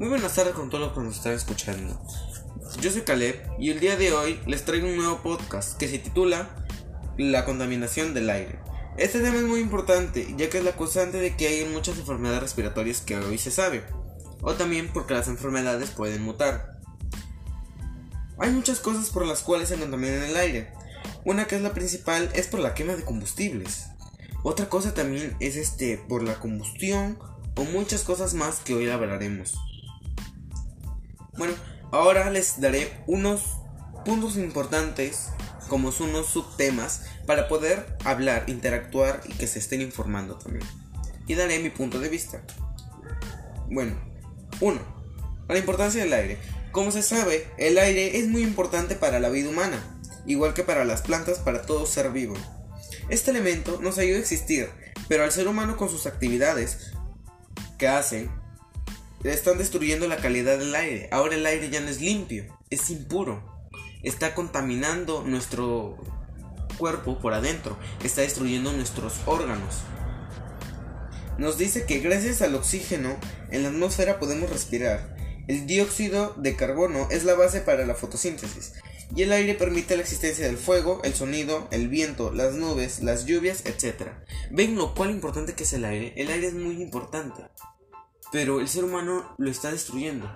Muy buenas tardes con todos los que nos están escuchando. Yo soy Caleb y el día de hoy les traigo un nuevo podcast que se titula La contaminación del aire. Este tema es muy importante ya que es la causante de que hay muchas enfermedades respiratorias que hoy se sabe, o también porque las enfermedades pueden mutar. Hay muchas cosas por las cuales se contamina el aire. Una que es la principal es por la quema de combustibles. Otra cosa también es este por la combustión o muchas cosas más que hoy hablaremos. Bueno, ahora les daré unos puntos importantes como son unos subtemas para poder hablar, interactuar y que se estén informando también. Y daré mi punto de vista. Bueno, 1. La importancia del aire. Como se sabe, el aire es muy importante para la vida humana, igual que para las plantas, para todo ser vivo. Este elemento nos ayuda a existir, pero al ser humano con sus actividades que hacen, están destruyendo la calidad del aire. Ahora el aire ya no es limpio, es impuro. Está contaminando nuestro cuerpo por adentro, está destruyendo nuestros órganos. Nos dice que gracias al oxígeno en la atmósfera podemos respirar. El dióxido de carbono es la base para la fotosíntesis y el aire permite la existencia del fuego, el sonido, el viento, las nubes, las lluvias, etc. ¿Ven lo cual importante que es el aire? El aire es muy importante, pero el ser humano lo está destruyendo.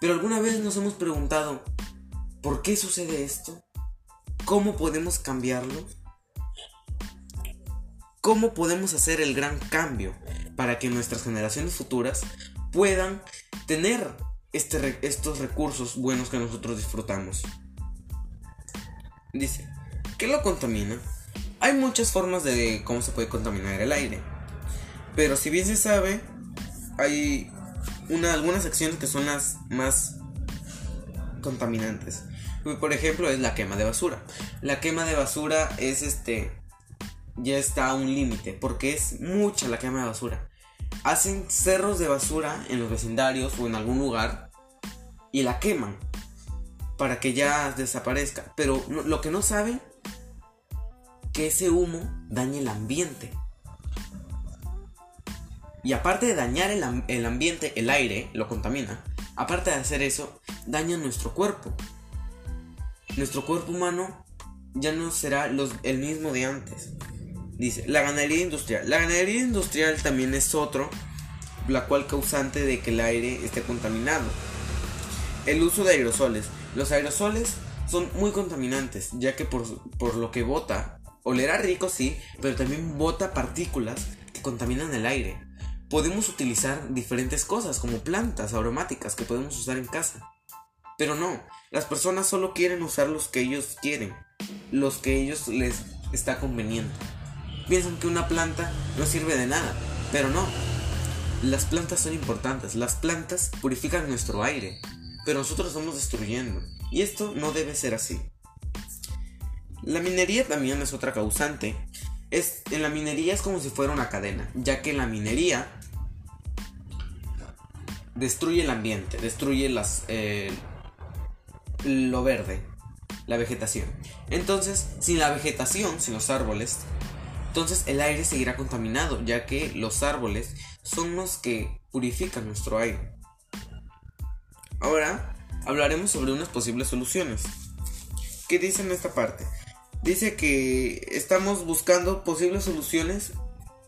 Pero alguna vez nos hemos preguntado, ¿por qué sucede esto? ¿Cómo podemos cambiarlo? ¿Cómo podemos hacer el gran cambio para que nuestras generaciones futuras puedan tener este estos recursos buenos que nosotros disfrutamos? Dice, ¿qué lo contamina? Hay muchas formas de cómo se puede contaminar el aire. Pero si bien se sabe, hay una, algunas acciones que son las más contaminantes. Por ejemplo, es la quema de basura. La quema de basura es este. Ya está a un límite. Porque es mucha la quema de basura. Hacen cerros de basura en los vecindarios o en algún lugar. Y la queman para que ya desaparezca. Pero lo que no saben, que ese humo daña el ambiente. Y aparte de dañar el, ambiente, el aire lo contamina. Aparte de hacer eso, daña nuestro cuerpo. Nuestro cuerpo humano ya no será el mismo de antes. Dice, la ganadería industrial. La ganadería industrial también es otro, la cual causante de que el aire esté contaminado. El uso de aerosoles. Los aerosoles son muy contaminantes, ya que por, por lo que bota, olerá rico sí, pero también bota partículas que contaminan el aire. Podemos utilizar diferentes cosas como plantas aromáticas que podemos usar en casa. Pero no, las personas solo quieren usar los que ellos quieren, los que ellos les está conveniente. Piensan que una planta no sirve de nada, pero no. Las plantas son importantes, las plantas purifican nuestro aire, pero nosotros estamos destruyendo. Y esto no debe ser así. La minería también es otra causante. Es, en la minería es como si fuera una cadena, ya que la minería destruye el ambiente, destruye las, eh, lo verde, la vegetación. Entonces, sin la vegetación, sin los árboles, entonces el aire seguirá contaminado, ya que los árboles son los que purifican nuestro aire. Ahora hablaremos sobre unas posibles soluciones. ¿Qué dice en esta parte? Dice que estamos buscando posibles soluciones,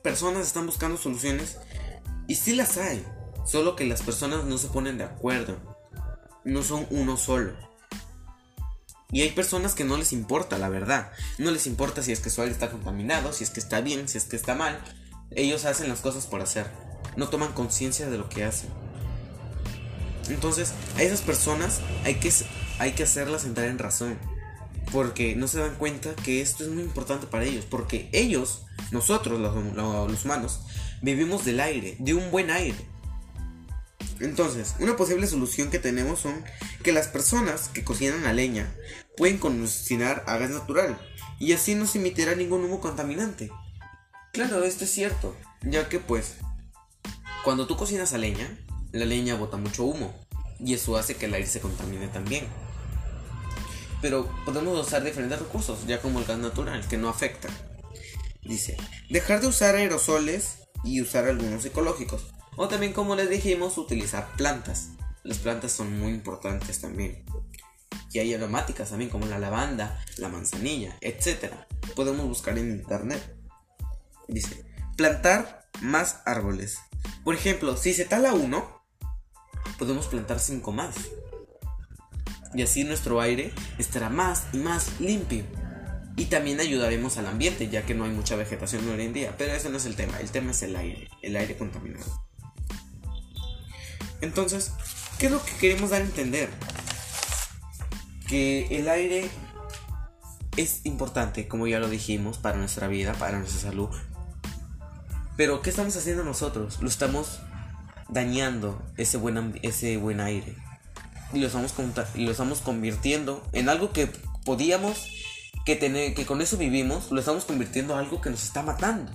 personas están buscando soluciones y sí las hay, solo que las personas no se ponen de acuerdo, no son uno solo. Y hay personas que no les importa, la verdad. No les importa si es que su aire está contaminado, si es que está bien, si es que está mal. Ellos hacen las cosas por hacer. No toman conciencia de lo que hacen. Entonces, a esas personas hay que, hay que hacerlas entrar en razón. Porque no se dan cuenta que esto es muy importante para ellos. Porque ellos, nosotros los, humanos, vivimos del aire, de un buen aire. Entonces, una posible solución que tenemos son que las personas que cocinan a leña pueden cocinar a gas natural y así no se emitirá ningún humo contaminante. Claro, esto es cierto, ya que pues cuando tú cocinas a leña, la leña bota mucho humo y eso hace que el aire se contamine también. Pero podemos usar diferentes recursos, ya como el gas natural, que no afecta. Dice, dejar de usar aerosoles y usar algunos ecológicos. O también, como les dijimos, utilizar plantas. las plantas son muy importantes también. Y hay aromáticas también, como la lavanda, la manzanilla, etc. Podemos buscar en internet. Dice, plantar más árboles. Por ejemplo, si se tala uno, podemos plantar cinco más. Y así nuestro aire estará más y más limpio. Y también ayudaremos al ambiente, ya que no hay mucha vegetación hoy en día. Pero ese no es el tema, el tema es el aire, el aire contaminado. Entonces, ¿qué es lo que queremos dar a entender? Que el aire es importante, como ya lo dijimos, para nuestra vida, para nuestra salud. Pero, ¿qué estamos haciendo nosotros? Lo estamos dañando ese buen, ese buen aire. Y lo, estamos, y lo estamos convirtiendo en algo que podíamos que, tener, que con eso vivimos, lo estamos convirtiendo en algo que nos está matando.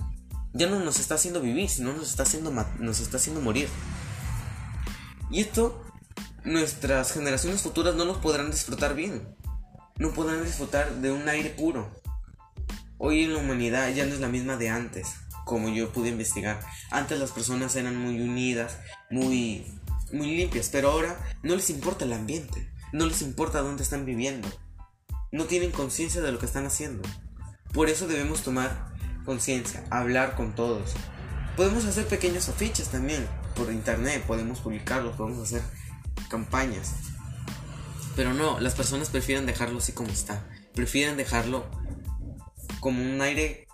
Ya no nos está haciendo vivir, sino nos está haciendo, nos está haciendo morir. Y esto, nuestras generaciones futuras no nos podrán disfrutar bien. No podrán disfrutar de un aire puro. Hoy en la humanidad ya no es la misma de antes, como yo pude investigar. Antes las personas eran muy unidas, muy, muy limpias, pero ahora no les importa el ambiente, no les importa dónde están viviendo no tienen conciencia de lo que están haciendo. Por eso debemos tomar conciencia, hablar con todos. Podemos hacer pequeños afiches también por internet, podemos publicarlos, podemos hacer campañas. Pero no, las personas prefieren dejarlo así como está. Prefieren dejarlo como un aire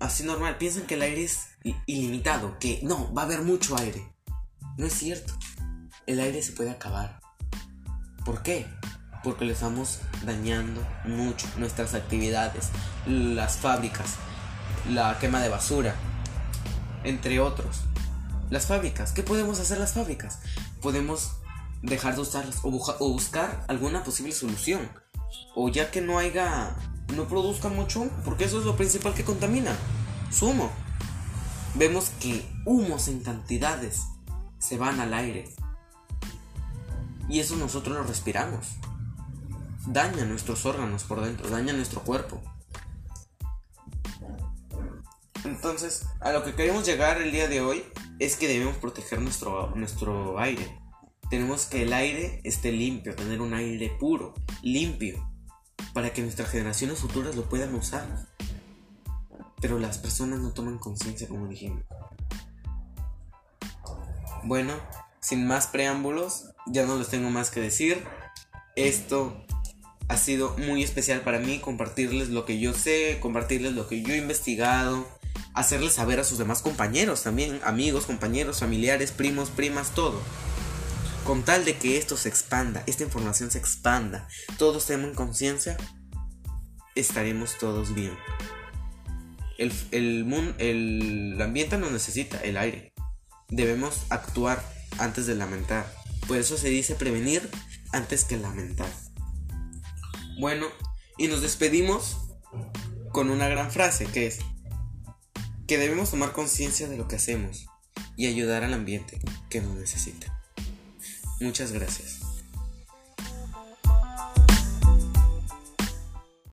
así normal. Piensan que el aire es ilimitado, que no, va a haber mucho aire. No es cierto. El aire se puede acabar. ¿Por qué? porque le estamos dañando mucho nuestras actividades, las fábricas, la quema de basura, entre otros. Las fábricas, ¿qué podemos hacer las fábricas? Podemos dejar de usarlas o, buscar alguna posible solución. O ya que no haya, no produzca mucho, porque eso es lo principal que contamina, su humo. Vemos que humos en cantidades se van al aire. Y eso nosotros lo respiramos daña nuestros órganos por dentro, daña nuestro cuerpo. Entonces, a lo que queremos llegar el día de hoy es que debemos proteger nuestro, nuestro aire. Tenemos que el aire esté limpio, tener un aire puro, limpio, para que nuestras generaciones futuras lo puedan usar. Pero las personas no toman conciencia, como dijimos. Bueno, sin más preámbulos, ya no les tengo más que decir. Esto ha sido muy especial para mí compartirles lo que yo sé, compartirles lo que yo he investigado, hacerles saber a sus demás compañeros también, amigos, compañeros, familiares, primos, primas, todo. Con tal de que esto se expanda, esta información se expanda, todos tengan conciencia, estaremos todos bien. El, el, el ambiente nos necesita el aire. Debemos actuar antes de lamentar. Por eso se dice prevenir antes que lamentar. Bueno, y nos despedimos con una gran frase que es que debemos tomar conciencia de lo que hacemos y ayudar al ambiente que nos necesita. Muchas gracias.